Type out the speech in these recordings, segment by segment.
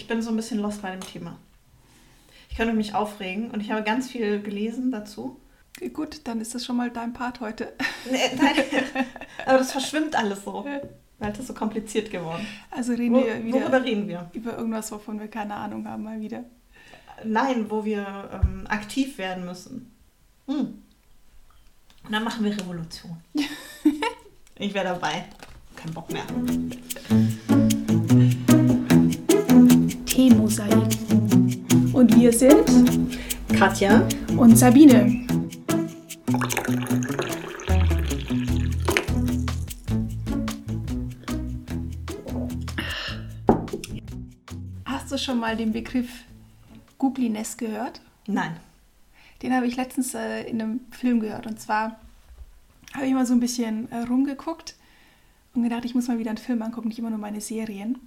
ich bin so ein bisschen lost bei dem Thema. Ich könnte mich aufregen und ich habe ganz viel gelesen dazu. Gut, dann ist das schon mal dein Part heute. Nee, nein, aber das verschwimmt alles so. Weil das so kompliziert geworden. Also reden wo, wir wieder. Worüber reden wir? Über irgendwas, wovon wir keine Ahnung haben, mal wieder. Nein, wo wir ähm, aktiv werden müssen. Hm. Und dann machen wir Revolution. ich wäre dabei. Kein Bock mehr. Teemosaik. Und wir sind Katja und Sabine. Hast du schon mal den Begriff Googliness gehört? Nein. Den habe ich letztens äh, in einem Film gehört. Und zwar habe ich mal so ein bisschen äh, rumgeguckt und gedacht, ich muss mal wieder einen Film angucken, nicht immer nur meine Serien.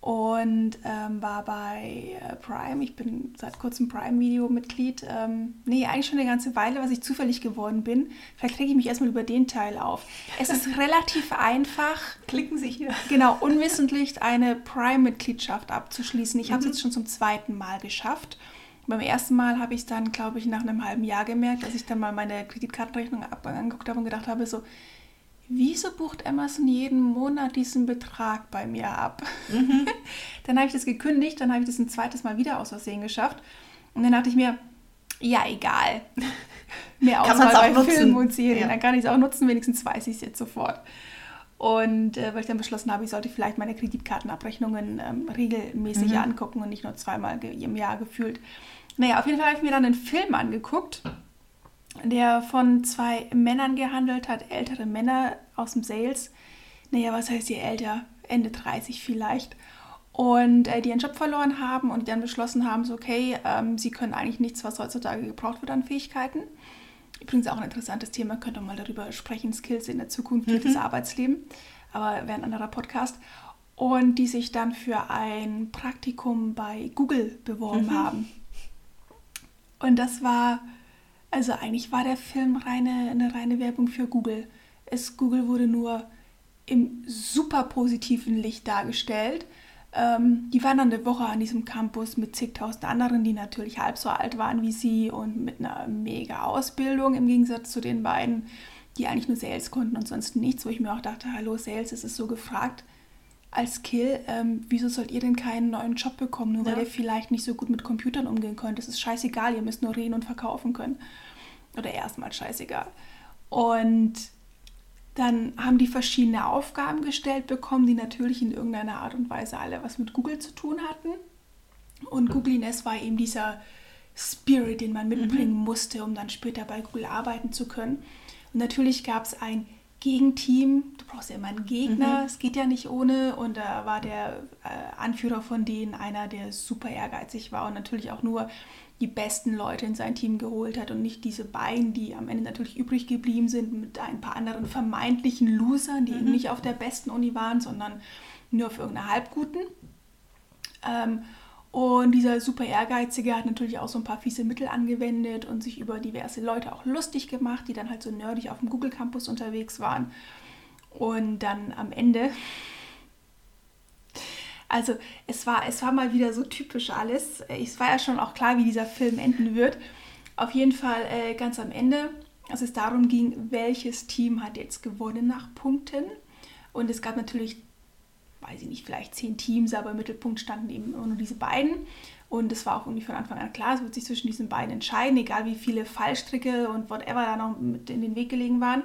Und ähm, war bei äh, Prime. Ich bin seit kurzem Prime-Video-Mitglied. Ähm, nee, eigentlich schon eine ganze Weile, was ich zufällig geworden bin. Vielleicht kriege ich mich erstmal über den Teil auf. Es ist relativ einfach. Klicken Sie hier. Genau, unwissentlich eine Prime-Mitgliedschaft abzuschließen. Ich mhm. habe es jetzt schon zum zweiten Mal geschafft. Beim ersten Mal habe ich es dann, glaube ich, nach einem halben Jahr gemerkt, dass ich dann mal meine Kreditkartenrechnung angeguckt habe und gedacht habe, so, wieso bucht Amazon jeden Monat diesen Betrag bei mir ab? Mhm. dann habe ich das gekündigt, dann habe ich das ein zweites Mal wieder aus Versehen geschafft. Und dann dachte ich mir, ja, egal. Mehr Auswahl bei nutzen. Filmen und Serien. Ja. Dann kann ich es auch nutzen, wenigstens weiß ich es jetzt sofort. Und äh, weil ich dann beschlossen habe, ich sollte vielleicht meine Kreditkartenabrechnungen ähm, regelmäßig mhm. angucken und nicht nur zweimal im Jahr gefühlt. Naja, auf jeden Fall habe ich mir dann einen Film angeguckt, der von zwei Männern gehandelt hat, ältere Männer aus dem Sales. Naja, was heißt ihr älter? Ende 30 vielleicht. Und äh, die ihren Job verloren haben und dann beschlossen haben, so, okay, ähm, sie können eigentlich nichts, was heutzutage gebraucht wird an Fähigkeiten. Übrigens auch ein interessantes Thema, könnte man mal darüber sprechen, Skills in der Zukunft mhm. des Arbeitslebens. Aber wäre ein anderer Podcast. Und die sich dann für ein Praktikum bei Google beworben mhm. haben. Und das war, also eigentlich war der Film reine, eine reine Werbung für Google. Es, Google wurde nur im super positiven Licht dargestellt. Ähm, die waren dann eine Woche an diesem Campus mit zigtausend anderen, die natürlich halb so alt waren wie sie und mit einer mega Ausbildung im Gegensatz zu den beiden, die eigentlich nur Sales konnten und sonst nichts, wo ich mir auch dachte, hallo Sales, es ist so gefragt als Kill, ähm, wieso sollt ihr denn keinen neuen Job bekommen, nur ja. weil ihr vielleicht nicht so gut mit Computern umgehen könnt? Das ist scheißegal, ihr müsst nur reden und verkaufen können. Oder erstmal scheißegal. Und dann haben die verschiedene Aufgaben gestellt bekommen, die natürlich in irgendeiner Art und Weise alle was mit Google zu tun hatten. Und Googliness war eben dieser Spirit, den man mitbringen mhm. musste, um dann später bei Google arbeiten zu können. Und natürlich gab es ein Gegenteam. Du brauchst ja immer einen Gegner, mhm. es geht ja nicht ohne. Und da war der äh, Anführer von denen einer, der super ehrgeizig war und natürlich auch nur die besten Leute in sein Team geholt hat und nicht diese beiden, die am Ende natürlich übrig geblieben sind mit ein paar anderen vermeintlichen Losern, die mhm. eben nicht auf der besten Uni waren, sondern nur auf irgendeiner halbguten. Ähm, und dieser super Ehrgeizige hat natürlich auch so ein paar fiese Mittel angewendet und sich über diverse Leute auch lustig gemacht, die dann halt so nerdig auf dem Google Campus unterwegs waren. Und dann am Ende, also es war, es war mal wieder so typisch alles. Es war ja schon auch klar, wie dieser Film enden wird. Auf jeden Fall äh, ganz am Ende, als es darum ging, welches Team hat jetzt gewonnen nach Punkten. Und es gab natürlich weiß ich nicht, vielleicht zehn Teams, aber im Mittelpunkt standen eben nur diese beiden. Und es war auch irgendwie von Anfang an klar, es wird sich zwischen diesen beiden entscheiden, egal wie viele Fallstricke und whatever da noch mit in den Weg gelegen waren.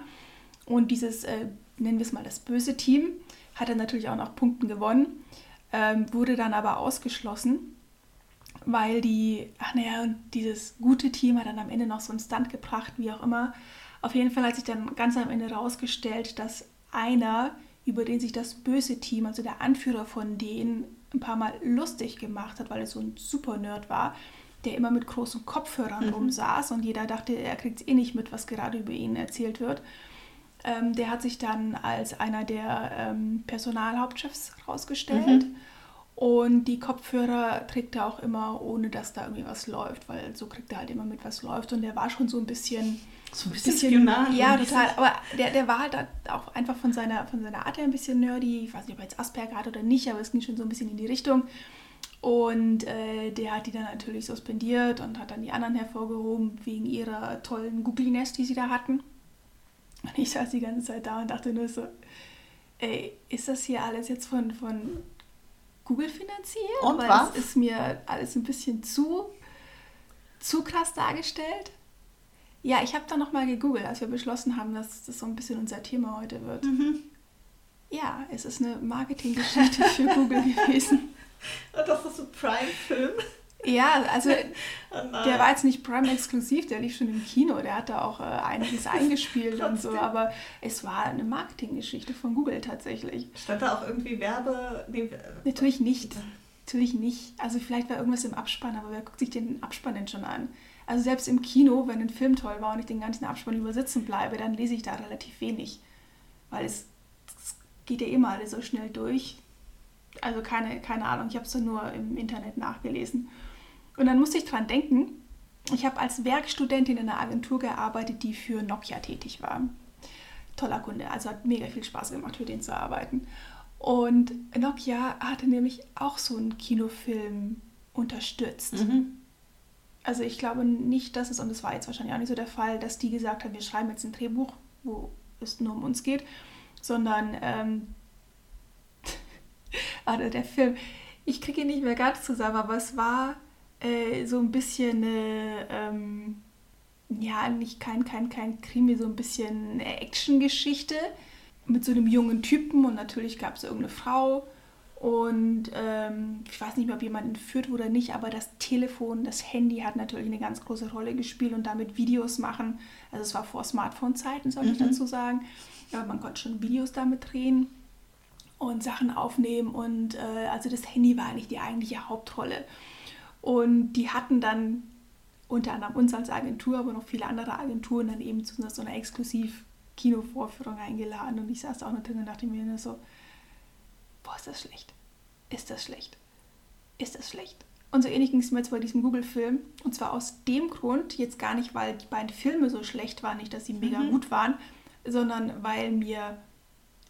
Und dieses, äh, nennen wir es mal das böse Team, hat dann natürlich auch noch Punkten gewonnen, ähm, wurde dann aber ausgeschlossen, weil die, ach naja, dieses gute Team hat dann am Ende noch so einen Stunt gebracht, wie auch immer. Auf jeden Fall hat sich dann ganz am Ende herausgestellt, dass einer über den sich das böse Team, also der Anführer von denen, ein paar Mal lustig gemacht hat, weil er so ein super Nerd war, der immer mit großen Kopfhörern mhm. rumsaß und jeder dachte, er kriegt es eh nicht mit, was gerade über ihn erzählt wird. Ähm, der hat sich dann als einer der ähm, Personalhauptchefs rausgestellt. Mhm. Und die Kopfhörer trägt er auch immer, ohne dass da irgendwie was läuft, weil so kriegt er halt immer mit, was läuft. Und der war schon so ein bisschen so ein bisschen, bisschen. Ja, total. Aber der, der war halt auch einfach von seiner, von seiner Art her ein bisschen nerdy. Ich weiß nicht, ob er jetzt Asperger hat oder nicht, aber es ging schon so ein bisschen in die Richtung. Und äh, der hat die dann natürlich suspendiert und hat dann die anderen hervorgehoben wegen ihrer tollen Googliness, die sie da hatten. Und ich saß die ganze Zeit da und dachte nur so, ey, ist das hier alles jetzt von, von Google finanziert? Und Weil was? es ist mir alles ein bisschen zu, zu krass dargestellt. Ja, ich habe dann nochmal gegoogelt, als wir beschlossen haben, dass das so ein bisschen unser Thema heute wird. Mhm. Ja, es ist eine Marketinggeschichte für Google gewesen. Und das ist so Prime-Film. Ja, also Oh der war jetzt nicht Prime-exklusiv, der lief schon im Kino, der hat da auch äh, einiges eingespielt und so, aber es war eine Marketinggeschichte von Google tatsächlich. Stand da auch irgendwie Werbe... Nee, äh, Natürlich nicht. Natürlich nicht. Also vielleicht war irgendwas im Abspann, aber wer guckt sich den Abspann denn schon an? Also selbst im Kino, wenn ein Film toll war und ich den ganzen Abspann übersitzen bleibe, dann lese ich da relativ wenig. Weil es, es geht ja immer alles so schnell durch. Also keine, keine Ahnung, ich habe es nur im Internet nachgelesen. Und dann musste ich dran denken, ich habe als Werkstudentin in einer Agentur gearbeitet, die für Nokia tätig war. Toller Kunde, also hat mega viel Spaß gemacht, für den zu arbeiten. Und Nokia hatte nämlich auch so einen Kinofilm unterstützt. Mhm. Also ich glaube nicht, dass es, und das war jetzt wahrscheinlich auch nicht so der Fall, dass die gesagt haben, wir schreiben jetzt ein Drehbuch, wo es nur um uns geht, sondern ähm, also der Film, ich kriege ihn nicht mehr ganz zusammen, aber es war äh, so ein bisschen eine, ähm, ja, nicht kein, kein, kein Krimi, so ein bisschen eine Actiongeschichte mit so einem jungen Typen und natürlich gab es irgendeine Frau und ähm, ich weiß nicht mehr, ob jemand entführt wurde oder nicht, aber das Telefon, das Handy hat natürlich eine ganz große Rolle gespielt und damit Videos machen. Also es war vor Smartphone-Zeiten, soll ich Mhm. dazu sagen. Aber man konnte schon Videos damit drehen und Sachen aufnehmen und äh, also das Handy war eigentlich die eigentliche Hauptrolle. Und die hatten dann unter anderem uns als Agentur, aber noch viele andere Agenturen dann eben zu so einer exklusiv Kinovorführung eingeladen und ich saß da auch noch drin und dachte mir so, boah, ist das schlecht. Ist das schlecht. Ist das schlecht. Und so ähnlich ging es mir jetzt bei diesem Google-Film. Und zwar aus dem Grund, jetzt gar nicht, weil die beiden Filme so schlecht waren, nicht, dass sie mega Mhm. gut waren, sondern weil mir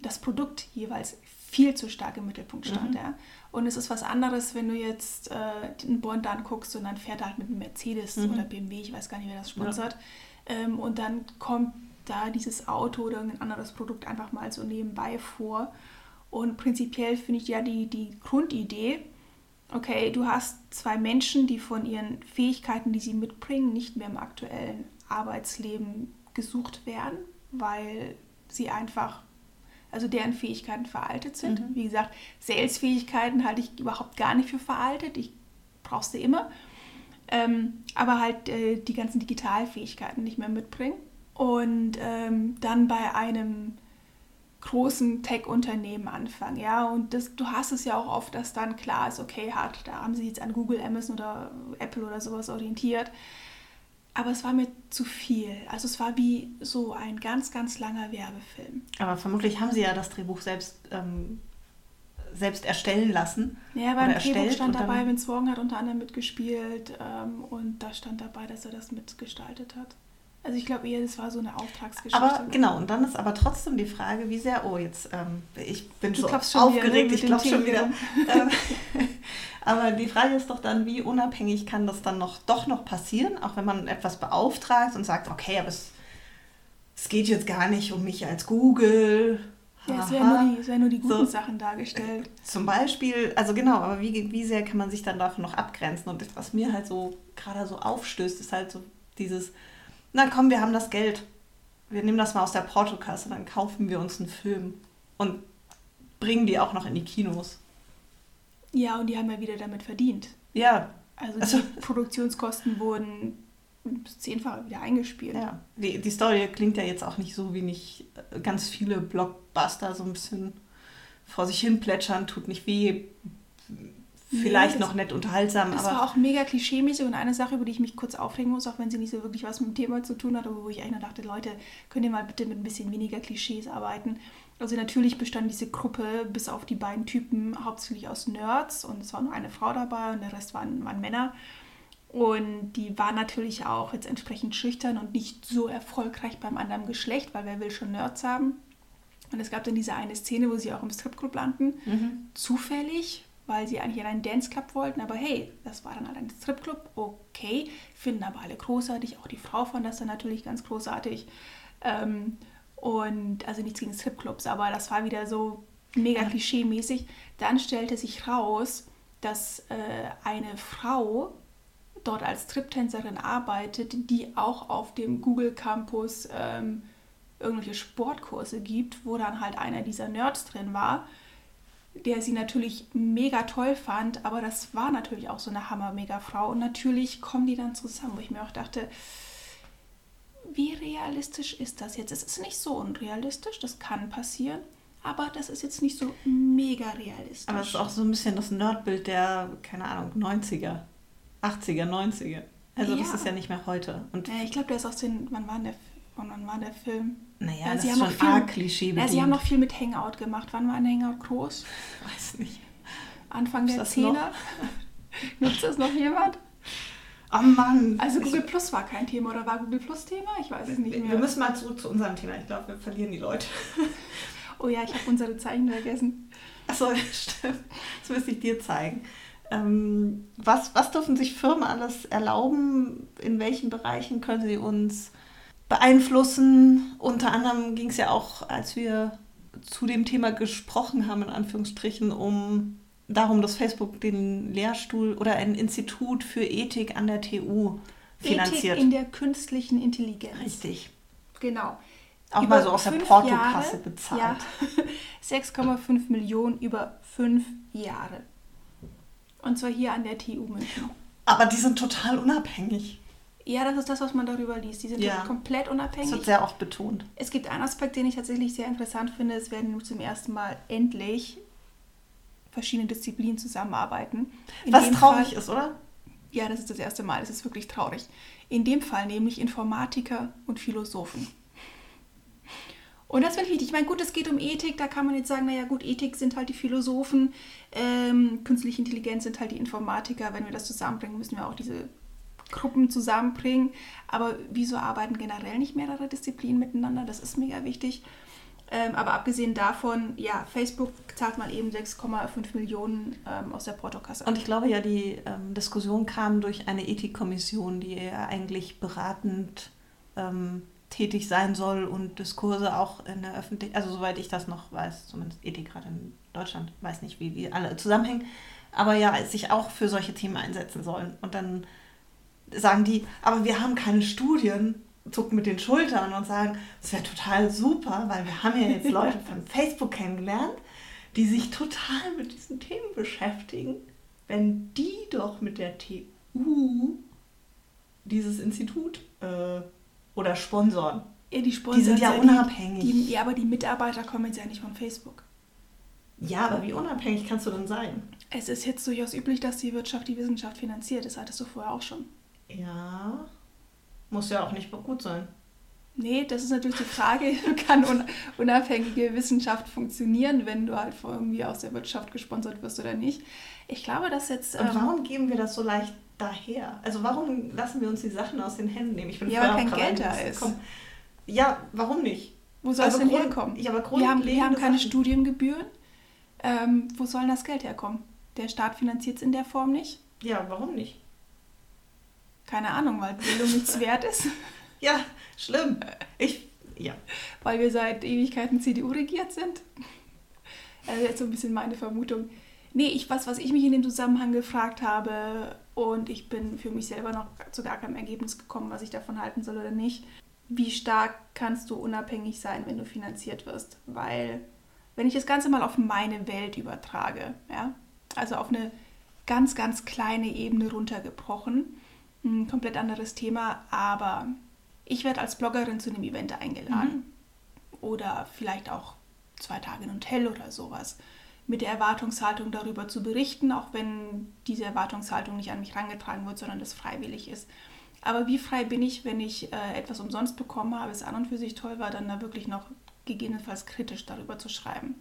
das Produkt jeweils viel zu stark im Mittelpunkt stand. Mhm. Ja. Und es ist was anderes, wenn du jetzt äh, einen Bond anguckst und dann fährt er halt mit einem Mercedes Mhm. oder BMW, ich weiß gar nicht, wer das sponsert. Ähm, und dann kommt da dieses Auto oder irgendein anderes Produkt einfach mal so nebenbei vor. Und prinzipiell finde ich ja die, die Grundidee, okay, du hast zwei Menschen, die von ihren Fähigkeiten, die sie mitbringen, nicht mehr im aktuellen Arbeitsleben gesucht werden, weil sie einfach, also deren Fähigkeiten veraltet sind. Mhm. Wie gesagt, Sales-Fähigkeiten halte ich überhaupt gar nicht für veraltet. Ich brauchst sie immer. Ähm, aber halt äh, die ganzen Digitalfähigkeiten nicht mehr mitbringen. Und ähm, dann bei einem großen Tech-Unternehmen anfangen, ja, und das, du hast es ja auch oft, dass dann klar ist, okay, hat, da haben sie jetzt an Google, Amazon oder Apple oder sowas orientiert, aber es war mir zu viel, also es war wie so ein ganz, ganz langer Werbefilm. Aber vermutlich haben sie ja das Drehbuch selbst, ähm, selbst erstellen lassen. Ja, beim Drehbuch stand dabei, Vince Vaughn hat unter anderem mitgespielt ähm, und da stand dabei, dass er das mitgestaltet hat. Also ich glaube eher, das war so eine Auftragsgeschichte. Aber genau, und dann ist aber trotzdem die Frage, wie sehr, oh, jetzt, ähm, ich bin Du so wieder, ne, aufgeregt, mit ich glaube schon wieder. Ähm, aber die Frage ist doch dann, wie unabhängig kann das dann noch doch noch passieren, auch wenn man etwas beauftragt und sagt, okay, aber es, es geht jetzt gar nicht um mich als Google. Ja, es werden nur, die- es werden nur die guten So. Sachen dargestellt. Zum Beispiel, also genau, aber wie, wie sehr kann man sich dann davon noch abgrenzen? Und was mir halt so gerade so aufstößt, ist halt so dieses, na komm, wir haben das Geld. Wir nehmen das mal aus der Portokasse, dann kaufen wir uns einen Film und bringen die auch noch in die Kinos. Ja, und die haben ja wieder damit verdient. Ja, Also, Also- die Produktionskosten wurden das zehnfache wieder eingespielt. ja. Die, die Story klingt ja jetzt auch nicht so, wie nicht äh, ganz viele Blockbuster so ein bisschen vor sich hin plätschern, tut nicht weh. Vielleicht das- noch nett unterhaltsam, Es aber. war auch mega klischeemäßig und eine Sache, über die ich mich kurz aufregen muss, auch wenn sie nicht so wirklich was mit dem Thema zu tun hat, aber wo ich eigentlich nur dachte, Leute, könnt ihr mal bitte mit ein bisschen weniger Klischees arbeiten. Also natürlich bestand diese Gruppe bis auf die beiden Typen hauptsächlich aus Nerds und es war nur eine Frau dabei und der Rest waren, waren Männer. Und die waren natürlich auch jetzt entsprechend schüchtern und nicht so erfolgreich beim anderen Geschlecht, weil wer will schon Nerds haben. Und es gab dann diese eine Szene, wo sie auch im Stripclub landen Mhm. zufällig, weil sie eigentlich in einen Dance Club wollten. Aber hey, das war dann halt ein Stripclub. Okay, finden aber alle großartig. Auch die Frau fand das dann natürlich ganz großartig. Ähm, und also nichts gegen Stripclubs, aber das war wieder so mega klischee-mäßig. Dann stellte sich raus, dass äh, eine Frau dort als Striptänzerin arbeitet, die auch auf dem Google Campus ähm, irgendwelche Sportkurse gibt, wo dann halt einer dieser Nerds drin war, der sie natürlich mega toll fand, aber das war natürlich auch so eine Hammer-Mega-Frau. Und natürlich kommen die dann zusammen, wo ich mir auch dachte, wie realistisch ist das jetzt? Es ist nicht so unrealistisch, das kann passieren, aber das ist jetzt nicht so mega realistisch. Aber es ist auch so ein bisschen das Nerdbild der, keine Ahnung, 90er, 80er, 90er. Also ja. das ist ja nicht mehr heute. Und ja, ich glaube, der ist aus den, wann war der, wann war der Film? Naja, ja, das ist schon viel, arg Klischee ja, Sie haben noch viel mit Hangout gemacht. Wann war ein Hangout groß? Weiß nicht. Anfang der Zehner? Nutzt das noch jemand? Oh Mann. Also Google Plus war kein Thema oder war Google Plus Thema? Ich weiß es nicht mehr. Wir müssen mal zurück zu unserem Thema. Ich glaube, wir verlieren die Leute. oh ja, ich habe unsere Zeichen vergessen. Achso, stimmt. Das müsste ich dir zeigen. Ähm, was, was dürfen sich Firmen alles erlauben? In welchen Bereichen können sie uns beeinflussen? Unter anderem ging es ja auch, als wir zu dem Thema gesprochen haben, in Anführungsstrichen, um darum, dass Facebook den Lehrstuhl oder ein Institut für Ethik an der TU finanziert. Ethik in der künstlichen Intelligenz. Richtig. Genau. Auch über mal so aus der Portokasse bezahlt. Ja, 6,5 Millionen über fünf Jahre. Und zwar hier an der TU München. Aber die sind total unabhängig. Ja, das ist das, was man darüber liest. Die sind ja. komplett unabhängig. Das wird sehr oft betont. Es gibt einen Aspekt, den ich tatsächlich sehr interessant finde. Es werden zum ersten Mal endlich verschiedene Disziplinen zusammenarbeiten. In Was traurig Fall, ist, oder? Ja, das ist das erste Mal. Das ist wirklich traurig. In dem Fall nämlich Informatiker und Philosophen. Und das finde ich wichtig. Ich meine, gut, es geht um Ethik. Da kann man jetzt sagen, naja, gut, Ethik sind halt die Philosophen, ähm, künstliche Intelligenz sind halt die Informatiker. Wenn wir das zusammenbringen, müssen wir auch diese Gruppen zusammenbringen. Aber wieso arbeiten generell nicht mehrere Disziplinen miteinander? Das ist mega wichtig. Ähm, aber abgesehen davon, ja, Facebook zahlt mal eben 6,5 Millionen ähm, aus der Portokasse. Und ich glaube ja, die ähm, Diskussion kam durch eine Ethikkommission, die ja eigentlich beratend ähm, tätig sein soll und Diskurse auch in der Öffentlichkeit, also soweit ich das noch weiß, zumindest Ethik gerade in Deutschland, weiß nicht, wie, wie alle zusammenhängen, aber ja, sich auch für solche Themen einsetzen sollen. Und dann sagen die, aber wir haben keine Studien, zucken mit den Schultern und sagen, es wäre total super, weil wir haben ja jetzt Leute von Facebook kennengelernt, die sich total mit diesen Themen beschäftigen. Wenn die doch mit der TU dieses Institut äh, oder sponsoren. Ja, die, die sind ja, ja unabhängig. Die, ja, aber die Mitarbeiter kommen jetzt ja nicht von Facebook. Ja, aber wie unabhängig kannst du denn sein? Es ist jetzt durchaus üblich, dass die Wirtschaft die Wissenschaft finanziert. Das hattest du vorher auch schon. Ja, muss ja auch nicht gut sein. Nee, das ist natürlich die Frage, kann unabhängige Wissenschaft funktionieren, wenn du halt irgendwie aus der Wirtschaft gesponsert wirst oder nicht. Ich glaube, dass jetzt... Und ähm, warum geben wir das so leicht daher? Also warum lassen wir uns die Sachen aus den Händen nehmen? Ich bin ja, weil kein Geld da ist. Komm. Ja, warum nicht? Wo soll also es denn Grund, herkommen? Ja, aber wir haben, wir haben keine Sachen. Studiengebühren. Ähm, wo soll das Geld herkommen? Der Staat finanziert es in der Form nicht. Ja, warum nicht? Keine Ahnung, weil Bildung nichts wert ist. Ja, schlimm. Ich, ja. Weil wir seit Ewigkeiten CDU regiert sind. Also jetzt so ein bisschen meine Vermutung. Nee, ich, was, was ich mich in dem Zusammenhang gefragt habe und ich bin für mich selber noch zu gar keinem Ergebnis gekommen, was ich davon halten soll oder nicht. Wie stark kannst du unabhängig sein, wenn du finanziert wirst? Weil, wenn ich das Ganze mal auf meine Welt übertrage, ja, also auf eine ganz, ganz kleine Ebene runtergebrochen, ein komplett anderes Thema, aber ich werde als Bloggerin zu einem Event eingeladen. Mhm. Oder vielleicht auch zwei Tage in Hotel oder sowas. Mit der Erwartungshaltung darüber zu berichten, auch wenn diese Erwartungshaltung nicht an mich herangetragen wird, sondern das freiwillig ist. Aber wie frei bin ich, wenn ich äh, etwas umsonst bekommen habe, es an und für sich toll war, dann da wirklich noch gegebenenfalls kritisch darüber zu schreiben?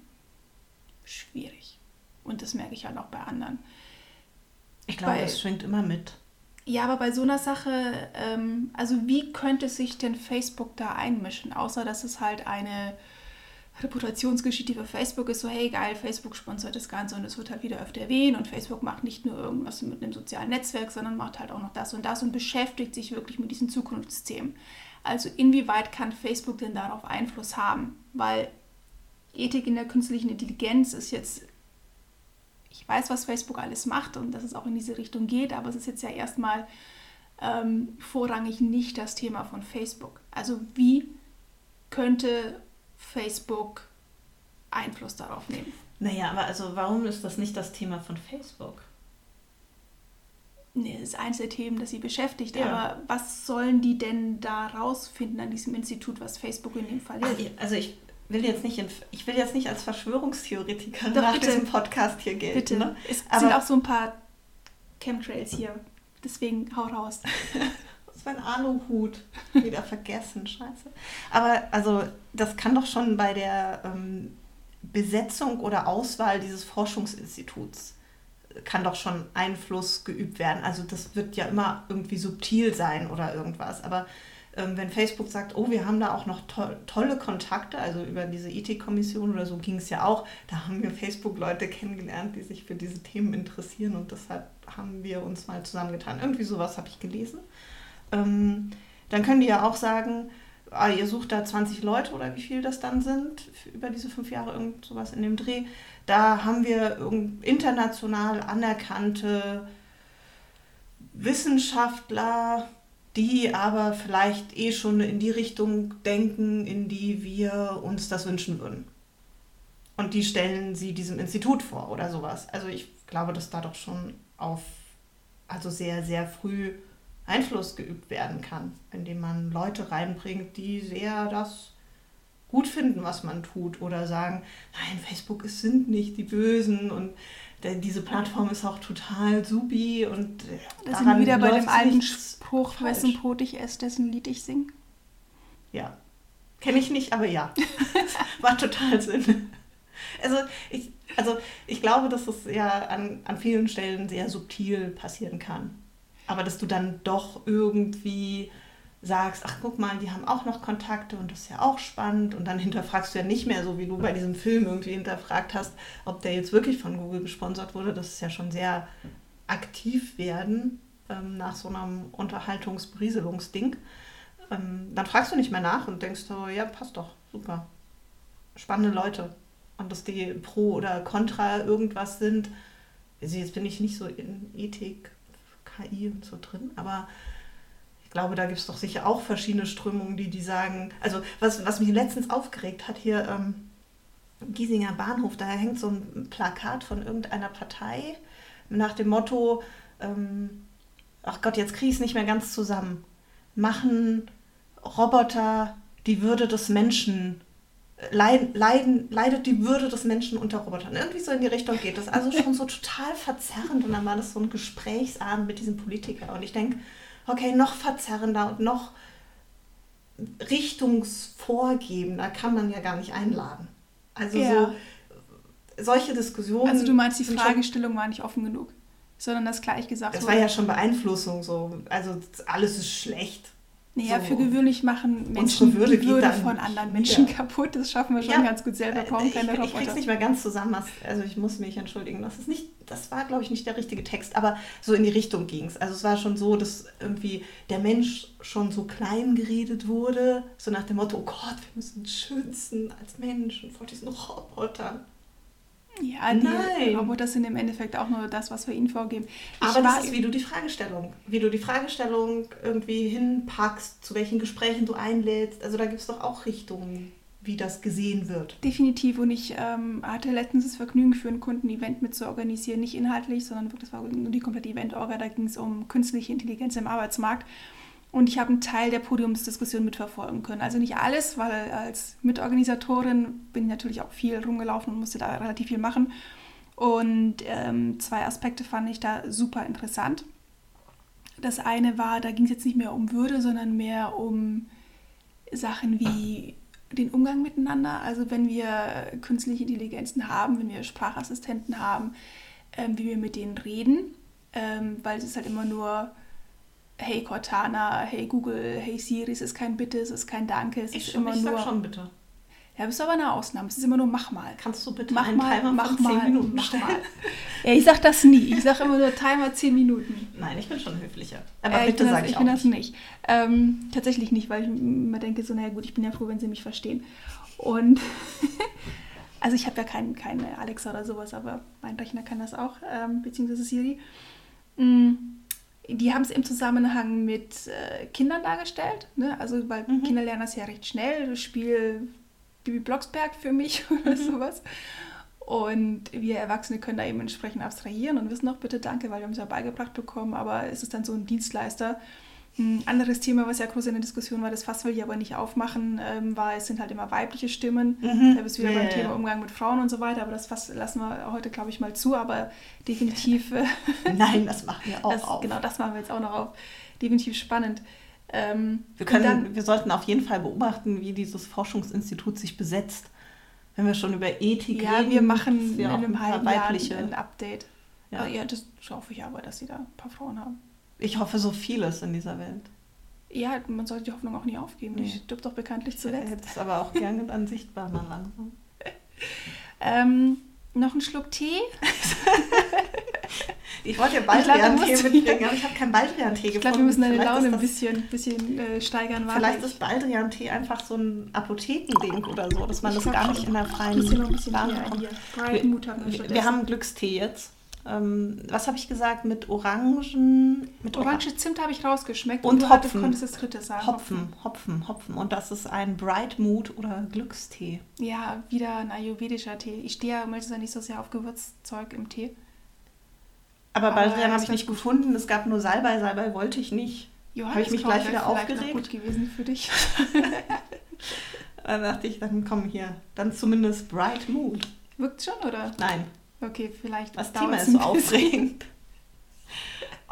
Schwierig. Und das merke ich halt auch bei anderen. Ich glaube, das schwingt immer mit. Ja, aber bei so einer Sache, ähm, also wie könnte sich denn Facebook da einmischen, außer dass es halt eine Reputationsgeschichte für Facebook ist so, hey geil, Facebook sponsert das Ganze und es wird halt wieder öfter erwähnt und Facebook macht nicht nur irgendwas mit einem sozialen Netzwerk, sondern macht halt auch noch das und das und beschäftigt sich wirklich mit diesen Zukunftsthemen. Also inwieweit kann Facebook denn darauf Einfluss haben? Weil Ethik in der künstlichen Intelligenz ist jetzt, ich weiß, was Facebook alles macht und dass es auch in diese Richtung geht, aber es ist jetzt ja erstmal ähm, vorrangig nicht das Thema von Facebook. Also wie könnte Facebook Einfluss darauf nehmen? Naja, aber also warum ist das nicht das Thema von Facebook? Nee, das ist eines der Themen, das sie beschäftigt. Ja. Aber was sollen die denn da rausfinden an diesem Institut, was Facebook in dem Fall ist? Also ich will jetzt nicht, in, ich will jetzt nicht als Verschwörungstheoretikerin nach bitte. diesem Podcast hier gelten. Bitte. Ne? Es aber sind auch so ein paar Chemtrails hier. Deswegen hau raus. das ist mein Aluhut. Wieder vergessen, scheiße. Aber also, das kann doch schon bei der ähm, Besetzung oder Auswahl dieses Forschungsinstituts kann doch schon Einfluss geübt werden. Also das wird ja immer irgendwie subtil sein oder irgendwas. Aber wenn Facebook sagt, oh, wir haben da auch noch to tolle Kontakte, also über diese Ethikkommission oder so ging es ja auch, da haben wir Facebook-Leute kennengelernt, die sich für diese Themen interessieren und deshalb haben wir uns mal zusammengetan. Irgendwie sowas habe ich gelesen. Ähm, dann können die ja auch sagen, ah, ihr sucht da 20 Leute oder wie viel das dann sind, über diese fünf Jahre, irgend sowas in dem Dreh. Da haben wir international anerkannte Wissenschaftler, die aber vielleicht eh schon in die Richtung denken, in die wir uns das wünschen würden. Und die stellen sie diesem Institut vor oder sowas. Also ich glaube, dass da doch schon auf, also sehr, sehr früh Einfluss geübt werden kann, indem man Leute reinbringt, die sehr das gut finden, was man tut oder sagen, nein, Facebook sind nicht die Bösen und diese Plattform ist auch total supi und äh, da sind wir wieder bei dem alten Spruch, wessen Brot ich esse, dessen Lied ich singe. Ja, kenne ich nicht, aber ja, macht total Sinn. Also ich, also ich glaube, dass es ja an, an vielen Stellen sehr subtil passieren kann. Aber dass du dann doch irgendwie sagst, ach guck mal, die haben auch noch Kontakte und das ist ja auch spannend und dann hinterfragst du ja nicht mehr so, wie du bei diesem Film irgendwie hinterfragt hast, ob der jetzt wirklich von Google gesponsert wurde. Das ist ja schon sehr aktiv werden ähm, nach so einem Unterhaltungsberieselungsding. Ähm, dann fragst du nicht mehr nach und denkst so, ja, passt doch, super. Spannende Leute. Und dass die pro oder contra irgendwas sind. Also jetzt bin ich nicht so in Ethik, KI und so drin, aber glaube, da gibt es doch sicher auch verschiedene Strömungen, die, die sagen, also was, was mich letztens aufgeregt hat, hier ähm, Giesinger Bahnhof, da hängt so ein Plakat von irgendeiner Partei nach dem Motto, ähm, ach Gott, jetzt kriege ich es nicht mehr ganz zusammen, machen Roboter die Würde des Menschen leiden, leiden, leidet die Würde des Menschen unter Robotern. Irgendwie so in die Richtung geht das. Also schon so total verzerrend. Und dann war das so ein Gesprächsabend mit diesem Politiker. Und ich denke, okay, noch verzerrender und noch richtungsvorgebender kann man ja gar nicht einladen. Also ja. so solche Diskussionen. Also du meinst, die Fragestellung war nicht offen genug, sondern das gleich gesagt Das war ja schon Beeinflussung so. Also alles ist schlecht. Naja, so. für gewöhnlich machen Menschen Würde die Würde von anderen Menschen wieder. kaputt. Das schaffen wir schon ja, ganz gut selber. Brauchen keine Roboter. Ich krieg's nicht mehr ganz zusammen. Also ich muss mich entschuldigen. Das ist nicht, das war, glaube ich, nicht der richtige Text. Aber so in die Richtung ging es. Also es war schon so, dass irgendwie der Mensch schon so klein geredet wurde. So nach dem Motto, oh Gott, wir müssen uns schützen als Menschen vor diesen Robotern. Ja, die Nein. Roboter sind im Endeffekt auch nur das, was wir ihnen vorgeben. Ich Aber das ist, wie du die Fragestellung, wie du die Fragestellung irgendwie hinpackst, zu welchen Gesprächen du einlädst. Also da gibt es doch auch Richtungen, wie das gesehen wird. Definitiv. Und ich ähm, hatte letztens das Vergnügen, für einen Kunden ein Event mit zu organisieren. Nicht inhaltlich, sondern wirklich, das war nur die komplette Event-Orga. Da ging es um künstliche Intelligenz im Arbeitsmarkt. Und ich habe einen Teil der Podiumsdiskussion mitverfolgen können. Also nicht alles, weil als Mitorganisatorin bin ich natürlich auch viel rumgelaufen und musste da relativ viel machen. Und ähm, zwei Aspekte fand ich da super interessant. Das eine war, da ging es jetzt nicht mehr um Würde, sondern mehr um Sachen wie den Umgang miteinander. Also wenn wir künstliche Intelligenzen haben, wenn wir Sprachassistenten haben, ähm, wie wir mit denen reden, ähm, weil es ist halt immer nur hey Cortana, hey Google, hey Siri, es ist kein Bitte, es ist kein Danke, es ich ist schon, immer ich nur. Sag schon bitte. Ja, bist du aber eine Ausnahme. Es ist immer nur mach mal. Kannst du bitte Mach einen mal, Timer mach von 10 mal, Minuten mach stellen? mal. Ja, ich sag das nie. Ich sag immer nur Timer 10 Minuten. Nein, ich bin schon höflicher. Aber Äh, bitte bin das, sag ich, ich auch bin das nicht. Ähm, tatsächlich nicht, weil ich immer denke, so, naja gut, ich bin ja froh, wenn sie mich verstehen. Und also ich habe ja keinen keine Alexa oder sowas, aber mein Rechner kann das auch, ähm, beziehungsweise Siri. Mm, Die haben es im Zusammenhang mit äh, Kindern dargestellt. Ne? Also, weil Mhm. Kinder lernen das ja recht schnell. Das Spiel Bibi Blocksberg für mich Mhm. oder sowas. Und wir Erwachsene können da eben entsprechend abstrahieren und wissen auch bitte Danke, weil wir haben es ja beigebracht bekommen, aber es ist dann so ein Dienstleister. Ein anderes Thema, was ja groß in der Diskussion war, das Fass will ich aber nicht aufmachen, ähm, war, es sind halt immer weibliche Stimmen. Mhm. Da bist du wieder Ja, beim ja, Thema. Umgang mit Frauen und so weiter, aber das Fass lassen wir heute, glaube ich, mal zu, aber definitiv, äh, Nein, das machen wir auch das, auf. genau das machen wir jetzt auch noch auf. Definitiv spannend. Ähm, Wir, können, dann- wir sollten auf jeden Fall beobachten, wie dieses Forschungsinstitut sich besetzt. Wenn wir schon über Ethik ja, reden, wir machen in einem halben Jahr ein Update. Ja. Ja. ja, das hoffe ich aber, dass sie da ein paar Frauen haben. Ich hoffe so vieles in dieser Welt. Ja, man sollte die Hoffnung auch nie aufgeben. Die Nee. stirbt doch bekanntlich Ich zuletzt. hätte es aber auch gerne dann sichtbar mal langsam. Ähm, noch ein Schluck Tee? Ich wollte ja Ich Baldrian-Tee mitbringen, aber ich habe keinen Baldrian-Tee gefunden. Ich glaube, wir müssen deine Laune ein bisschen, bisschen äh, steigern. Vielleicht ich- ist Baldrian-Tee einfach so ein Apothekending oder so, dass man Ich das gar nicht in der freien Bahn bekommt. wir wir haben Glückstee jetzt. Ähm, was habe ich gesagt? Mit Orangen. Mit Orange Zimt habe ich rausgeschmeckt Und hattest- Hopfen. konntest das dritte sagen. Hopfen, Hopfen, Hopfen. Und das ist ein Bright Mood oder Glückstee. Ja, wieder ein ayurvedischer Tee. Ich stehe ja meistens nicht so sehr auf Gewürzzeug im Tee. Aber Baldrian habe ich nicht gefunden. Es gab nur Salbei. Salbei wollte ich nicht. Habe ich mich gleich wieder aufgeregt? gut gewesen für dich. Dann dachte ich, dann komm hier. Dann zumindest Bright Mood. Wirkt schon, oder? Nein, Okay, vielleicht. das Thema ist so aufregend.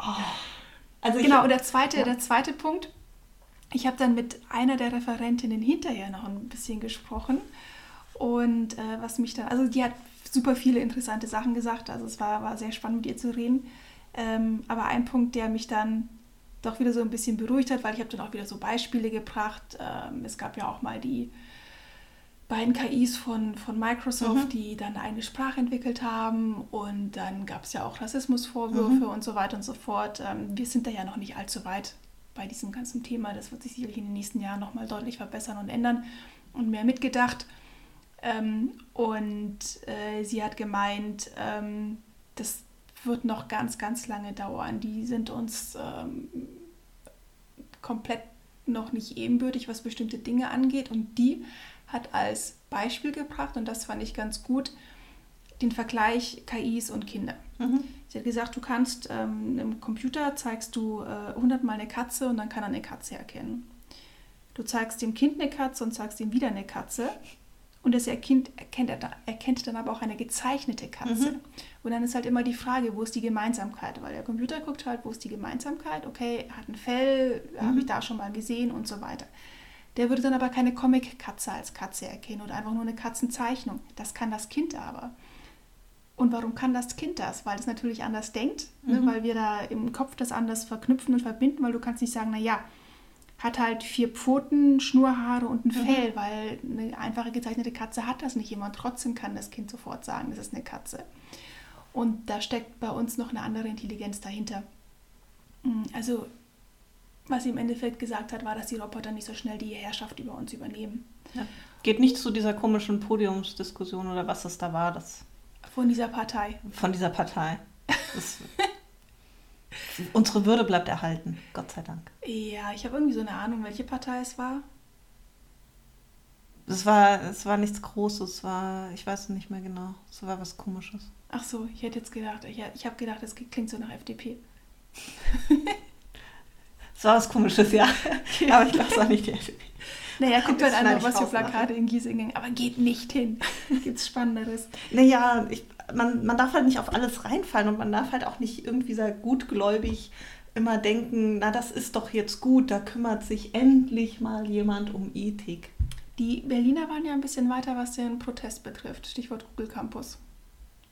Oh. Also Genau, und der zweite, Ja. der zweite Punkt. Ich habe dann mit einer der Referentinnen hinterher noch ein bisschen gesprochen. Und äh, was mich dann, also die hat super viele interessante Sachen gesagt. Also es war, war sehr spannend, mit ihr zu reden. Ähm, aber ein Punkt, der mich dann doch wieder so ein bisschen beruhigt hat, weil ich habe dann auch wieder so Beispiele gebracht. Ähm, es gab ja auch mal die beiden KIs von, von Microsoft, Mhm. die dann eine Sprache entwickelt haben und dann gab es ja auch Rassismusvorwürfe Mhm. und so weiter und so fort. Ähm, wir sind da ja noch nicht allzu weit bei diesem ganzen Thema. Das wird sich sicherlich in den nächsten Jahren nochmal deutlich verbessern und ändern und mehr mitgedacht. Ähm, und äh, sie hat gemeint, ähm, das wird noch ganz, ganz lange dauern. Die sind uns komplett noch nicht ebenbürtig, was bestimmte Dinge angeht. Und die hat als Beispiel gebracht, und das fand ich ganz gut, den Vergleich KIs und Kinder. Mhm. Sie hat gesagt, du kannst ähm, im Computer zeigst du äh, 100 Mal eine Katze und dann kann er eine Katze erkennen. Du zeigst dem Kind eine Katze und zeigst ihm wieder eine Katze und das Kind erkennt, er da- erkennt dann aber auch eine gezeichnete Katze. Mhm. Und dann ist halt immer die Frage, wo ist die Gemeinsamkeit? Weil der Computer guckt halt, wo ist die Gemeinsamkeit? Okay, hat ein Fell, habe ich da schon mal gesehen und so weiter. Der würde dann aber keine Comic-Katze als Katze erkennen oder einfach nur eine Katzenzeichnung. Das kann das Kind aber. Und warum kann das Kind das? Weil es natürlich anders denkt, ne? Mhm. weil wir da im Kopf das anders verknüpfen und verbinden, weil du kannst nicht sagen, naja, hat halt vier Pfoten, Schnurhaare und ein Mhm. Fell, weil eine einfache gezeichnete Katze hat das nicht immer. Und trotzdem kann das Kind sofort sagen, das ist eine Katze. Und da steckt bei uns noch eine andere Intelligenz dahinter. Mm, Also, was sie im Endeffekt gesagt hat, war, dass die Roboter nicht so schnell die Herrschaft über uns übernehmen. Ja. Geht nicht zu dieser komischen Podiumsdiskussion oder was es da war, das Von dieser Partei. von dieser Partei. Das, unsere Würde bleibt erhalten, Gott sei Dank. Ja, ich habe irgendwie so eine Ahnung, welche Partei es war. Es war, es war nichts Großes, es war, ich weiß nicht mehr genau, es war was Komisches. Ach so, ich hätte jetzt gedacht, ich, ich habe gedacht, das klingt so nach FDP. Es war was Komisches, ja. Aber ich glaube, es war nicht die FDP. Naja, guckt Das halt ich was für. Plakate in Giesingen, aber geht nicht hin. Gibt's Spannenderes. Naja, ich, man, man darf halt nicht auf alles reinfallen und man darf halt auch nicht irgendwie so gutgläubig immer denken, na das ist doch jetzt gut, da kümmert sich endlich mal jemand um Ethik. Die Berliner waren ja ein bisschen weiter, was den Protest betrifft. Stichwort Google Campus.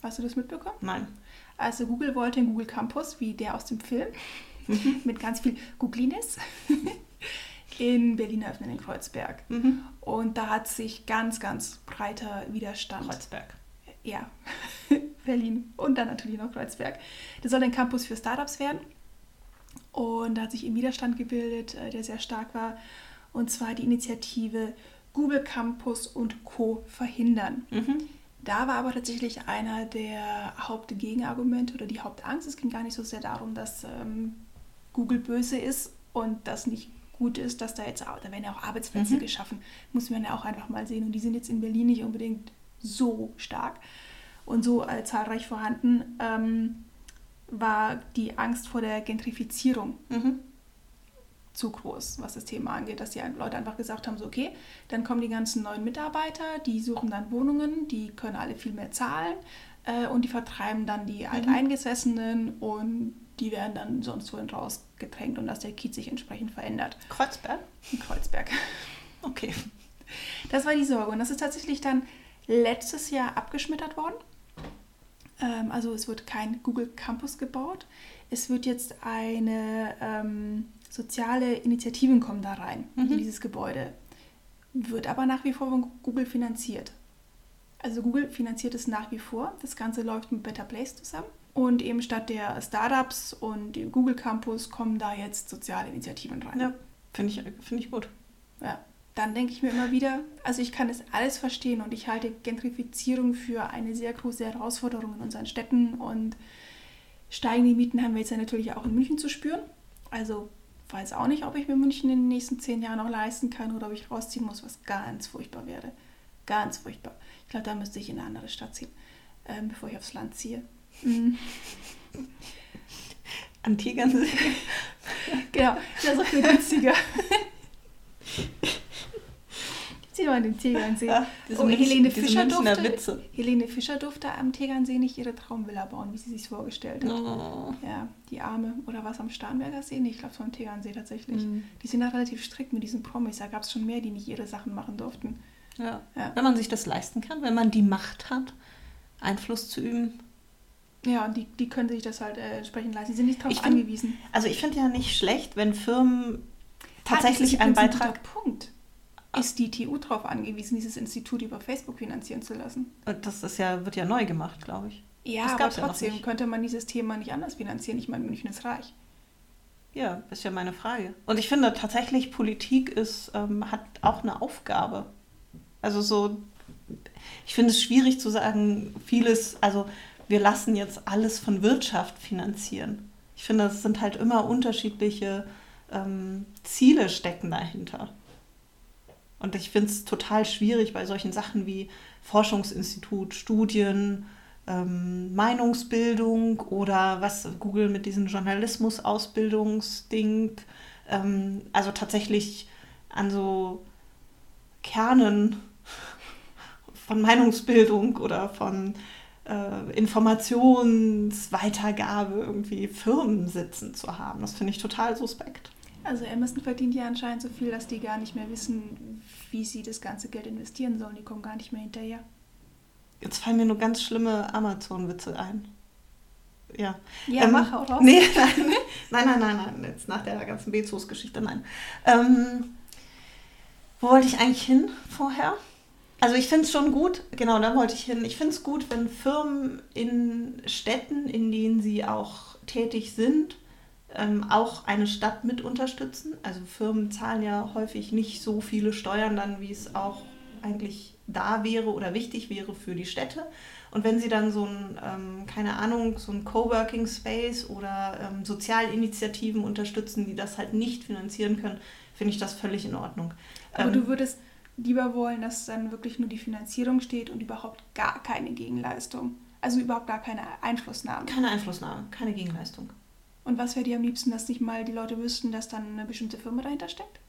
Hast du das mitbekommen? Nein. Also Google wollte einen Google Campus, wie der aus dem Film, mit ganz viel Googliness. in Berlin eröffnen, in Kreuzberg. Mhm. Und da hat sich ganz, ganz breiter Widerstand. Kreuzberg. Ja, Berlin und dann natürlich noch Kreuzberg. Das soll ein Campus für Startups werden. Und da hat sich eben Widerstand gebildet, äh, der sehr stark war. Und zwar die Initiative Google Campus und Co. verhindern. Mhm. Da war aber tatsächlich einer der Hauptgegenargumente oder die Hauptangst. Es ging gar nicht so sehr darum, dass ähm, Google böse ist und das nicht gut ist, dass da jetzt da werden ja auch Arbeitsplätze mhm. geschaffen. Muss man ja auch einfach mal sehen. Und die sind jetzt in Berlin nicht unbedingt so stark und so äh, zahlreich vorhanden. Ähm, war die Angst vor der Gentrifizierung mhm. zu groß, was das Thema angeht, dass die Leute einfach gesagt haben, so okay, dann kommen die ganzen neuen Mitarbeiter, die suchen dann Wohnungen, die können alle viel mehr zahlen äh, und die vertreiben dann die mhm. Alteingesessenen und die werden dann sonst wohin rausgedrängt und dass der Kiez sich entsprechend verändert. Kreuzberg? In Kreuzberg. Okay. Das war die Sorge und das ist tatsächlich dann letztes Jahr abgeschmettert worden. Ähm, also es wird kein Google Campus gebaut. Es wird jetzt eine ähm, soziale Initiative kommen da rein mhm. in dieses Gebäude. Wird aber nach wie vor von Google finanziert. Also Google finanziert es nach wie vor. Das Ganze läuft mit Better Place zusammen. Und eben statt der Startups und dem Google Campus kommen da jetzt soziale Initiativen rein. Ja, finde ich, find ich gut. Ja dann denke ich mir immer wieder, also ich kann es alles verstehen und ich halte Gentrifizierung für eine sehr große Herausforderung in unseren Städten und steigende Mieten haben wir jetzt ja natürlich auch in München zu spüren. Also weiß auch nicht, ob ich mir München in den nächsten zehn Jahren noch leisten kann oder ob ich rausziehen muss, was ganz furchtbar wäre. Ganz furchtbar. Ich glaube, da müsste ich in eine andere Stadt ziehen, ähm, bevor ich aufs Land ziehe. Mhm. Am Tegernsee? genau, das ist auch viel günstiger. Zieh mal an den Tegernsee. Ja, oh, Helene, Fischer durfte, Helene Fischer durfte am Tegernsee nicht ihre Traumvilla bauen, wie sie sich vorgestellt hat. Oh. Ja, die Arme. Oder was am Starnberger See? Nee, ich glaube, es war am Tegernsee tatsächlich. Mhm. Die sind da relativ strikt mit diesen Promis. Da gab es schon mehr, die nicht ihre Sachen machen durften. Ja. ja. Wenn man sich das leisten kann, wenn man die Macht hat, Einfluss zu üben. Ja, und die, die können sich das halt äh, entsprechend leisten. Sie sind nicht darauf angewiesen. Also ich finde ja nicht schlecht, wenn Firmen tatsächlich einen Beitrag. Ein Punkt ist die TU darauf angewiesen, dieses Institut über Facebook finanzieren zu lassen. Das ist ja, wird ja neu gemacht, glaube ich. Ja, das aber trotzdem ja könnte man dieses Thema nicht anders finanzieren. Ich meine, München ist reich. Ja, ist ja meine Frage. Und ich finde tatsächlich, Politik ist, ähm, hat auch eine Aufgabe. Also so, ich finde es schwierig zu sagen, vieles, also wir lassen jetzt alles von Wirtschaft finanzieren. Ich finde, es sind halt immer unterschiedliche ähm, Ziele stecken dahinter. Und ich finde es total schwierig bei solchen Sachen wie Forschungsinstitut, Studien, ähm, Meinungsbildung oder was Google mit diesem Journalismus-Ausbildungsding, ähm, also tatsächlich an so Kernen von Meinungsbildung oder von äh, Informationsweitergabe irgendwie Firmen sitzen zu haben. Das finde ich total suspekt. Also Amazon verdient ja anscheinend so viel, dass die gar nicht mehr wissen, wie sie das ganze Geld investieren sollen. Die kommen gar nicht mehr hinterher. Jetzt fallen mir nur ganz schlimme Amazon-Witze ein. Ja. Ja, ähm, mach auch raus. Nee, nein, nein, nein, nein, nein, jetzt nach der ganzen Bezos-Geschichte, nein. Ähm, wo wollte ich eigentlich hin vorher? Also ich finde es schon gut, genau, da wollte ich hin. Ich finde es gut, wenn Firmen in Städten, in denen sie auch tätig sind, ähm, auch eine Stadt mit unterstützen. Also Firmen zahlen ja häufig nicht so viele Steuern dann, wie es auch eigentlich da wäre oder wichtig wäre für die Städte. Und wenn sie dann so ein, ähm, keine Ahnung, so ein Coworking Space oder ähm, Sozialinitiativen unterstützen, die das halt nicht finanzieren können, finde ich das völlig in Ordnung. Aber ähm, du würdest lieber wollen, dass dann wirklich nur die Finanzierung steht und überhaupt gar keine Gegenleistung. Also überhaupt gar keine Einflussnahme. Keine Einflussnahme, keine Gegenleistung. Und was wäre dir am liebsten, dass nicht mal die Leute wüssten, dass dann eine bestimmte Firma dahinter steckt?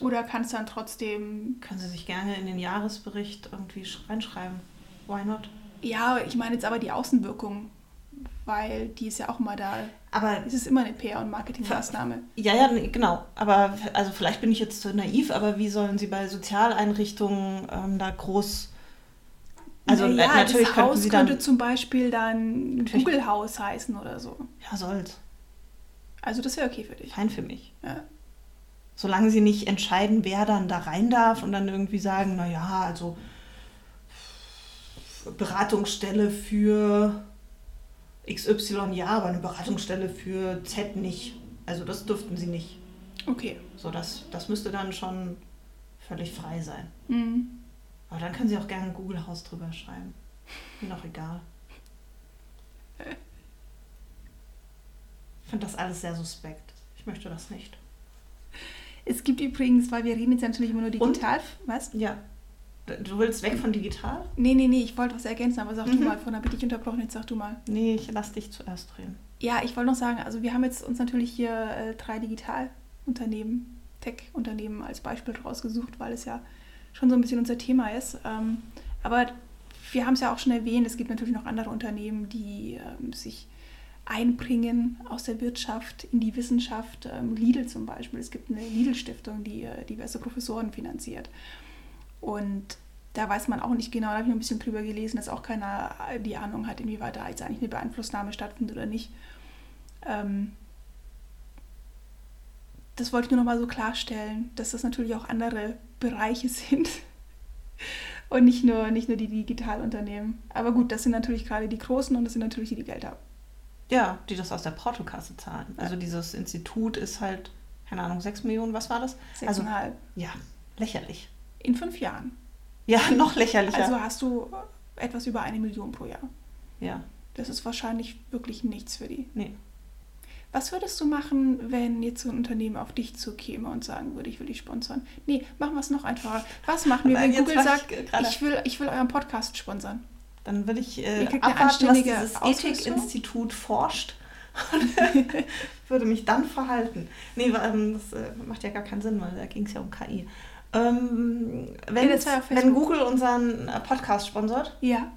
Oder kannst du dann trotzdem. Können Sie sich gerne in den Jahresbericht irgendwie reinschreiben. Why not? Ja, ich meine jetzt aber die Außenwirkung, weil die ist ja auch mal da. Aber es ist immer eine PR- und Marketingmaßnahme. Ja, ja, genau. Aber also vielleicht bin ich jetzt zu naiv, aber wie sollen Sie bei Sozialeinrichtungen ähm, da groß also naja, natürlich das Haus könnte zum Beispiel dann Google Haus heißen oder so. Ja, soll's. Also das wäre okay für dich. Fein für mich. Ja. Solange sie nicht entscheiden, wer dann da rein darf und dann irgendwie sagen, naja, also Beratungsstelle für XY ja, aber eine Beratungsstelle für Z nicht. Also das dürften sie nicht. Okay. So, das, das müsste dann schon völlig frei sein. Mhm. Aber dann können sie auch gerne ein Google-Haus drüber schreiben. Mir noch egal. Ich finde das alles sehr suspekt. Ich möchte das nicht. Es gibt übrigens, weil wir reden jetzt natürlich immer nur Und? digital. Was? Ja. Du willst weg von digital? Nee, nee, nee, ich wollte was ergänzen, aber sag du Mhm. mal, vorhin habe ich dich unterbrochen, jetzt sag du mal. Nee, ich lass dich zuerst reden. Ja, ich wollte noch sagen, also wir haben jetzt uns natürlich hier äh, drei Digitalunternehmen, Tech-Unternehmen als Beispiel rausgesucht, weil es ja schon so ein bisschen unser Thema ist. Ähm, aber wir haben es ja auch schon erwähnt, es gibt natürlich noch andere Unternehmen, die ähm, sich einbringen aus der Wirtschaft in die Wissenschaft. Ähm, Lidl zum Beispiel. Es gibt eine Lidl-Stiftung, die äh, diverse Professoren finanziert. Und da weiß man auch nicht genau, da habe ich noch ein bisschen drüber gelesen, dass auch keiner die Ahnung hat, inwieweit da jetzt eigentlich eine Beeinflussnahme stattfindet oder nicht. Ähm, das wollte ich nur noch mal so klarstellen, dass das natürlich auch andere Bereiche sind und nicht nur, nicht nur die Digitalunternehmen. Aber gut, das sind natürlich gerade die Großen und das sind natürlich die, die Geld haben. Ja, die das aus der Portokasse zahlen. Ja. Also dieses Institut ist halt, keine Ahnung, 6 Millionen, was war das? Also, Sechseinhalb. ja, lächerlich. In fünf Jahren. Ja, noch lächerlicher. Also hast du etwas über eine Million pro Jahr. ja, Das ist wahrscheinlich wirklich nichts für die. nee. Was würdest du machen, wenn jetzt so ein Unternehmen auf dich zukäme und sagen würde, ich will dich sponsern? Nee, machen wir es noch einfacher. Was machen wir, wenn Nein, Google ich sagt, gerade- ich will, ich will euren Podcast sponsern? Dann will ich äh, abwarten, was dieses Ausrüstung. Ethikinstitut forscht. würde mich dann verhalten. Nee, ähm, das äh, macht ja gar keinen Sinn, weil da ging es ja um KI. Ähm, wenn, auf wenn. Google unseren äh, Podcast sponsert, Ja.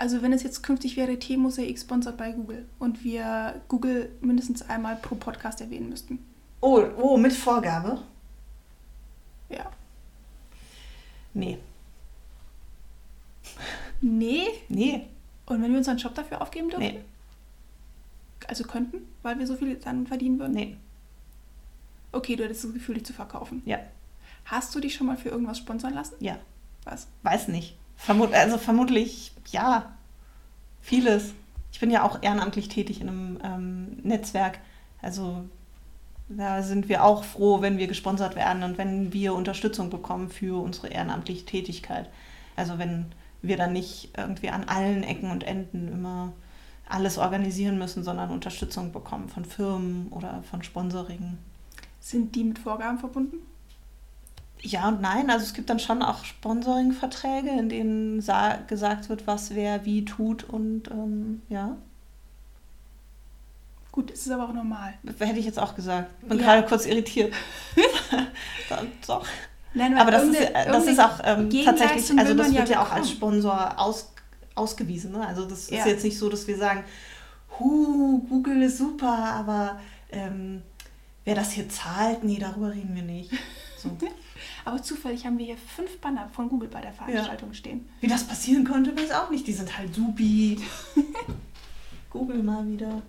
Also wenn es jetzt künftig wäre, T-Mosaik sponsert bei Google und wir Google mindestens einmal pro Podcast erwähnen müssten. oh, oh, mit Vorgabe? Ja. Nee, Nee. nee, Und wenn wir unseren Job dafür aufgeben dürfen? nee, Also könnten, weil wir so viel dann verdienen würden? nee, Okay, du hättest das Gefühl, dich zu verkaufen. ja, Hast du dich schon mal für irgendwas sponsern lassen? ja. Was? Weiß nicht. Vermut, also vermutlich, ja, vieles. Ich bin ja auch ehrenamtlich tätig in einem ähm, Netzwerk. Also da sind wir auch froh, wenn wir gesponsert werden und wenn wir Unterstützung bekommen für unsere ehrenamtliche Tätigkeit. Also wenn wir dann nicht irgendwie an allen Ecken und Enden immer alles organisieren müssen, sondern Unterstützung bekommen von Firmen oder von Sponsoring. Sind die mit Vorgaben verbunden? Ja und nein. Also es gibt dann schon auch Sponsoring-Verträge, in denen sa gesagt wird, was wer wie tut und ähm, ja. Gut, es ist aber auch normal. Hätte ich jetzt auch gesagt. Bin Ja. gerade kurz irritiert. Doch. Nein, Aber das ist, das ist auch ähm, tatsächlich, also das wird ja auch bekommen. als Sponsor aus, ausgewiesen. Ne? Also das Ja. ist jetzt nicht so, dass wir sagen, hu, Google ist super, aber ähm, wer das hier zahlt, nee, darüber reden wir nicht. So. Aber zufällig haben wir hier fünf Banner von Google bei der Veranstaltung stehen. Wie das passieren konnte, weiß auch nicht. Die sind halt supi. Google mal wieder.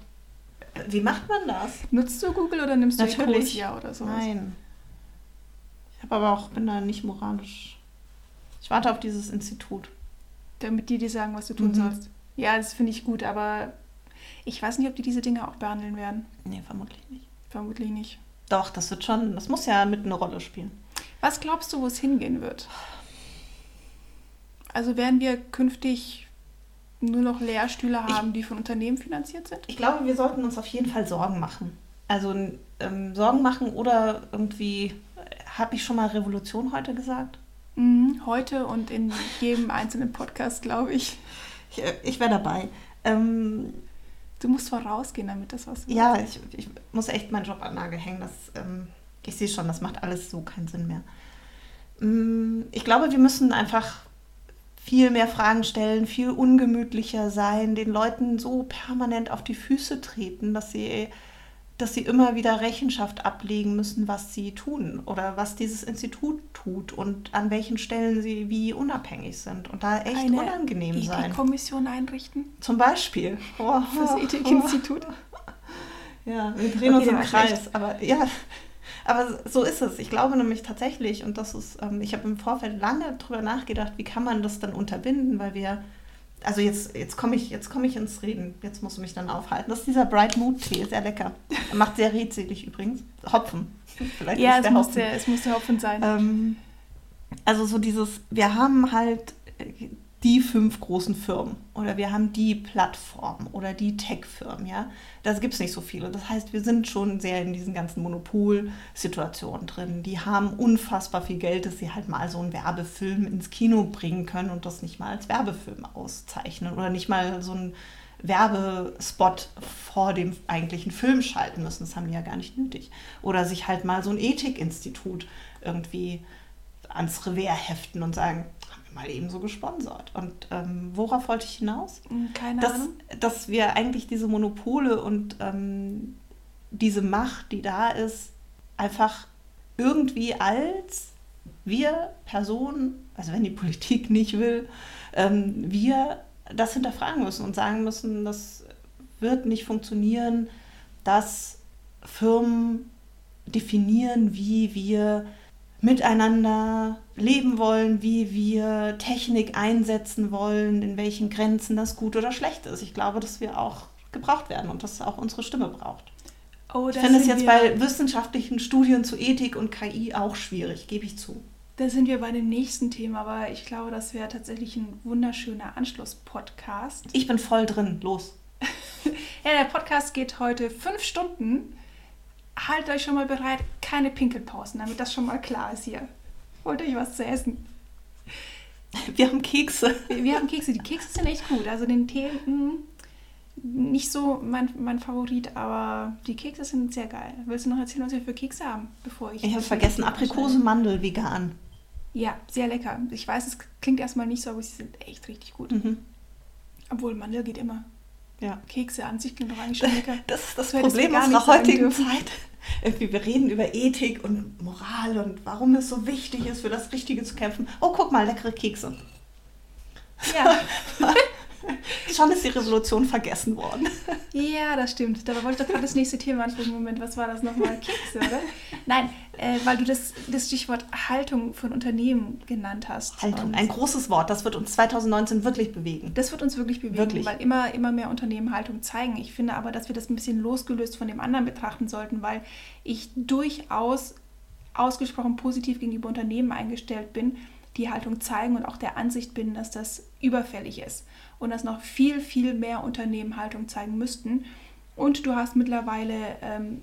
Wie macht man das? Nutzt du Google oder nimmst du Natürlich. Ecosia oder so? Nein. Ich habe aber auch, bin da nicht moralisch. Ich warte auf dieses Institut. Damit die dir sagen, was du tun Mhm. sollst. Ja, das finde ich gut, aber ich weiß nicht, ob die diese Dinge auch behandeln werden. Nee, vermutlich nicht. Vermutlich nicht. Doch, das wird schon, das muss ja mit eine Rolle spielen. Was glaubst du, wo es hingehen wird? Also werden wir künftig nur noch Lehrstühle Ich- haben, die von Unternehmen finanziert sind? Ich glaube, wir sollten uns auf jeden Fall Sorgen machen. Also ähm, Sorgen machen oder irgendwie, habe ich schon mal Revolution heute gesagt? Mhm, heute und in jedem einzelnen Podcast, glaube ich. Ich, äh, ich wäre dabei. Ähm, Du musst vorausgehen, damit das was wird. ja, ich, ich muss echt meinen Job an Nagel hängen. Das, ähm, ich sehe schon, das macht alles so keinen Sinn mehr. Mm, Ich glaube, wir müssen einfach viel mehr Fragen stellen, viel ungemütlicher sein, den Leuten so permanent auf die Füße treten, dass sie, dass sie immer wieder Rechenschaft ablegen müssen, was sie tun oder was dieses Institut tut und an welchen Stellen sie wie unabhängig sind und da echt Eine unangenehm sein. Ethikkommission einrichten Zum Beispiel. Oh, fürs Ethikinstitut. Ja, wir drehen Okay, uns im Kreis. schlecht. Aber ja, aber so ist es. Ich glaube nämlich tatsächlich, und das ist, ähm, ich habe im Vorfeld lange drüber nachgedacht, wie kann man das dann unterbinden, weil wir, also jetzt, jetzt komme ich, jetzt komme ich ins Reden. Jetzt musst du mich dann aufhalten. Das ist dieser Bright Mood Tee, sehr lecker. Er macht sehr redselig übrigens. Hopfen. Vielleicht Ja, ist es der musste, Hopfen. es musste Hopfen sein. Ähm, also so dieses, wir haben halt äh, die fünf großen Firmen oder wir haben die Plattformen oder die Tech-Firmen, ja. Das gibt es nicht so viele. Das heißt, wir sind schon sehr in diesen ganzen Monopolsituationen drin. Die haben unfassbar viel Geld, dass sie halt mal so einen Werbefilm ins Kino bringen können und das nicht mal als Werbefilm auszeichnen oder nicht mal so einen Werbespot vor dem eigentlichen Film schalten müssen. Das haben die ja gar nicht nötig. Oder sich halt mal so ein Ethikinstitut irgendwie ans Revers heften und sagen, mal eben so gesponsert. Und ähm, worauf wollte ich hinaus? Hm, Keine Dass, Ahnung. dass wir eigentlich diese Monopole und ähm, diese Macht, die da ist, einfach irgendwie als wir Personen, also wenn die Politik nicht will, ähm, wir das hinterfragen müssen und sagen müssen, das wird nicht funktionieren, dass Firmen definieren, wie wir miteinander leben wollen, wie wir Technik einsetzen wollen, in welchen Grenzen das gut oder schlecht ist. Ich glaube, dass wir auch gebraucht werden und dass auch unsere Stimme braucht. Oh, Ich finde es jetzt bei wissenschaftlichen Studien zu Ethik und KI auch schwierig, gebe ich zu. Da sind wir bei dem nächsten Thema, aber ich glaube, das wäre tatsächlich ein wunderschöner Anschluss-Podcast. Ich bin voll drin, los. Ja, der Podcast geht heute fünf Stunden. Haltet euch schon mal bereit, keine Pinkelpausen, damit das schon mal klar ist hier. Holt euch was zu essen. Wir haben Kekse. Wir, wir haben Kekse, die Kekse sind echt gut. Also den Tee, mh, nicht so mein, mein Favorit, aber die Kekse sind sehr geil. Willst du noch erzählen, was wir für Kekse haben, bevor ich... Ich habe vergessen, Aprikose, Mandel, vegan. Ja, sehr lecker. Ich weiß, es klingt erstmal nicht so, aber sie sind echt richtig gut. Mhm. Obwohl Mandel geht immer. Ja. Kekse an sich klingt doch eigentlich schon lecker. Das ist das hättest Problem unserer heutigen. Zeit. Irgendwie, wir reden über Ethik und Moral und warum es so wichtig ist, für das Richtige zu kämpfen. Oh, guck mal, leckere Kekse. Ja, Schon ist die Revolution vergessen worden. ja, das stimmt. Dabei wollte ich doch gerade das nächste Thema ansprechen. Moment, was war das nochmal? Kekse, oder? Nein, äh, weil du das, das Stichwort Haltung von Unternehmen genannt hast. Haltung, ein großes Wort, das wird uns 2019 wirklich bewegen. Das wird uns wirklich bewegen, Wirklich. weil immer, immer mehr Unternehmen Haltung zeigen. Ich finde aber, dass wir das ein bisschen losgelöst von dem anderen betrachten sollten, weil ich durchaus ausgesprochen positiv gegenüber Unternehmen eingestellt bin, die Haltung zeigen und auch der Ansicht bin, dass das überfällig ist und dass noch viel, viel mehr Unternehmen Haltung zeigen müssten. Und du hast mittlerweile ähm,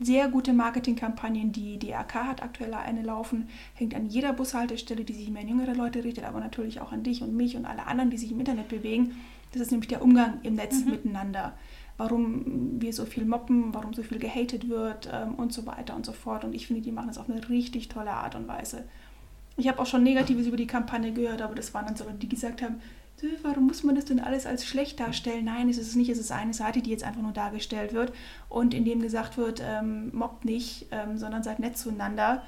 sehr gute Marketingkampagnen, die die AK hat aktuell eine laufen, hängt an jeder Bushaltestelle, die sich mehr an jüngere Leute richtet, aber natürlich auch an dich und mich und alle anderen, die sich im Internet bewegen. Das ist nämlich der Umgang im Netz miteinander. Warum wir so viel moppen, warum so viel gehatet wird ähm, und so weiter und so fort. Und ich finde, die machen das auf eine richtig tolle Art und Weise. Ich habe auch schon Negatives über die Kampagne gehört, aber das waren dann so Leute, die gesagt haben, "Äh, warum muss man das denn alles als schlecht darstellen? Nein, es ist nicht, es ist eine Seite, die jetzt einfach nur dargestellt wird und in dem gesagt wird, ähm, mobbt nicht, ähm, sondern seid nett zueinander.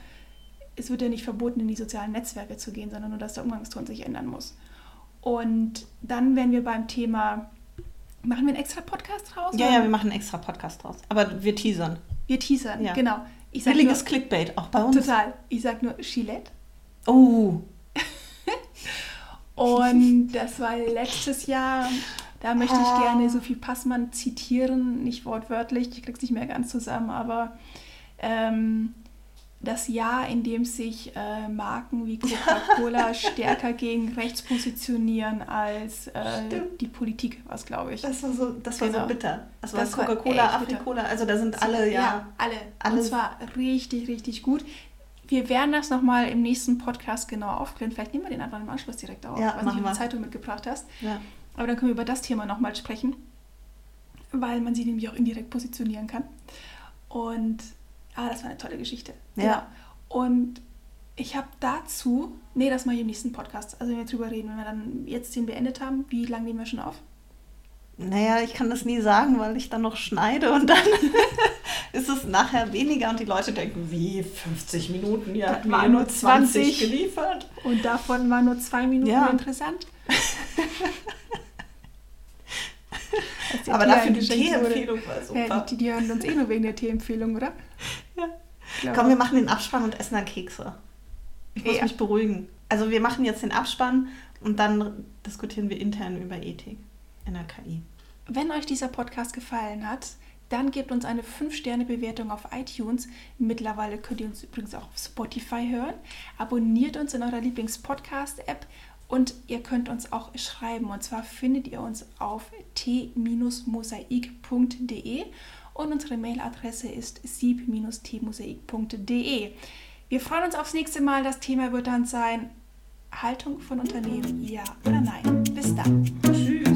Es wird ja nicht verboten, in die sozialen Netzwerke zu gehen, sondern nur, dass der Umgangston sich ändern muss. Und dann wären wir beim Thema, machen wir einen extra Podcast raus? Ja, oder? ja, wir machen einen extra Podcast draus. Aber wir teasern. wir teasern, Ja. genau. Ich Billiges nur, Clickbait, auch bei uns. total. Ich sag nur Gillette. Oh, Und das war letztes Jahr. Da möchte ich gerne Sophie Passmann zitieren, nicht wortwörtlich, ich krieg's nicht mehr ganz zusammen, aber ähm, das Jahr, in dem sich äh, Marken wie Coca-Cola stärker gegen rechts positionieren als äh, die Politik, was glaube ich. das war so, das war Genau. so bitter. Das war Das war Coca-Cola. Afrikola, also da sind alle, ja. alle. alle- Und zwar richtig, richtig gut. Wir werden das nochmal im nächsten Podcast genau aufklären. Vielleicht nehmen wir den einfach im Anschluss direkt auf. Ja, ob du die Zeitung mitgebracht hast. ja. Aber dann können wir über das Thema nochmal sprechen, weil man sie nämlich auch indirekt positionieren kann. Und ah, das war eine tolle Geschichte. Ja. Genau. Und ich habe dazu, nee, das mache ich im nächsten Podcast. Also wenn wir drüber reden, wenn wir dann jetzt den beendet haben, wie lange nehmen wir schon auf? Naja, ich kann das nie sagen, weil ich dann noch schneide und dann ist es nachher weniger und die Leute denken, wie 50 Minuten, ja, wir waren nur nur 20 20. geliefert. Und davon waren nur zwei Minuten Ja. interessant. Aber dafür die. Teeempfehlung war super. Ja, die, die hören uns eh nur wegen der Teeempfehlung, oder? Ja. Komm, wir machen den Abspann und essen dann Kekse. Ich muss Ja. mich beruhigen. Also wir machen jetzt den Abspann und dann diskutieren wir intern über Ethik in der KI. Wenn euch dieser Podcast gefallen hat, dann gebt uns eine 5-Sterne-Bewertung auf iTunes. Mittlerweile könnt ihr uns übrigens auch auf Spotify hören. Abonniert uns in eurer Lieblings-Podcast-App und ihr könnt uns auch schreiben. Und zwar findet ihr uns auf t-mosaik.de und unsere Mailadresse ist sieb-tmosaik.de. Wir freuen uns aufs nächste Mal. Das Thema wird dann sein Haltung von Unternehmen, ja oder nein. Bis dann. Tschüss.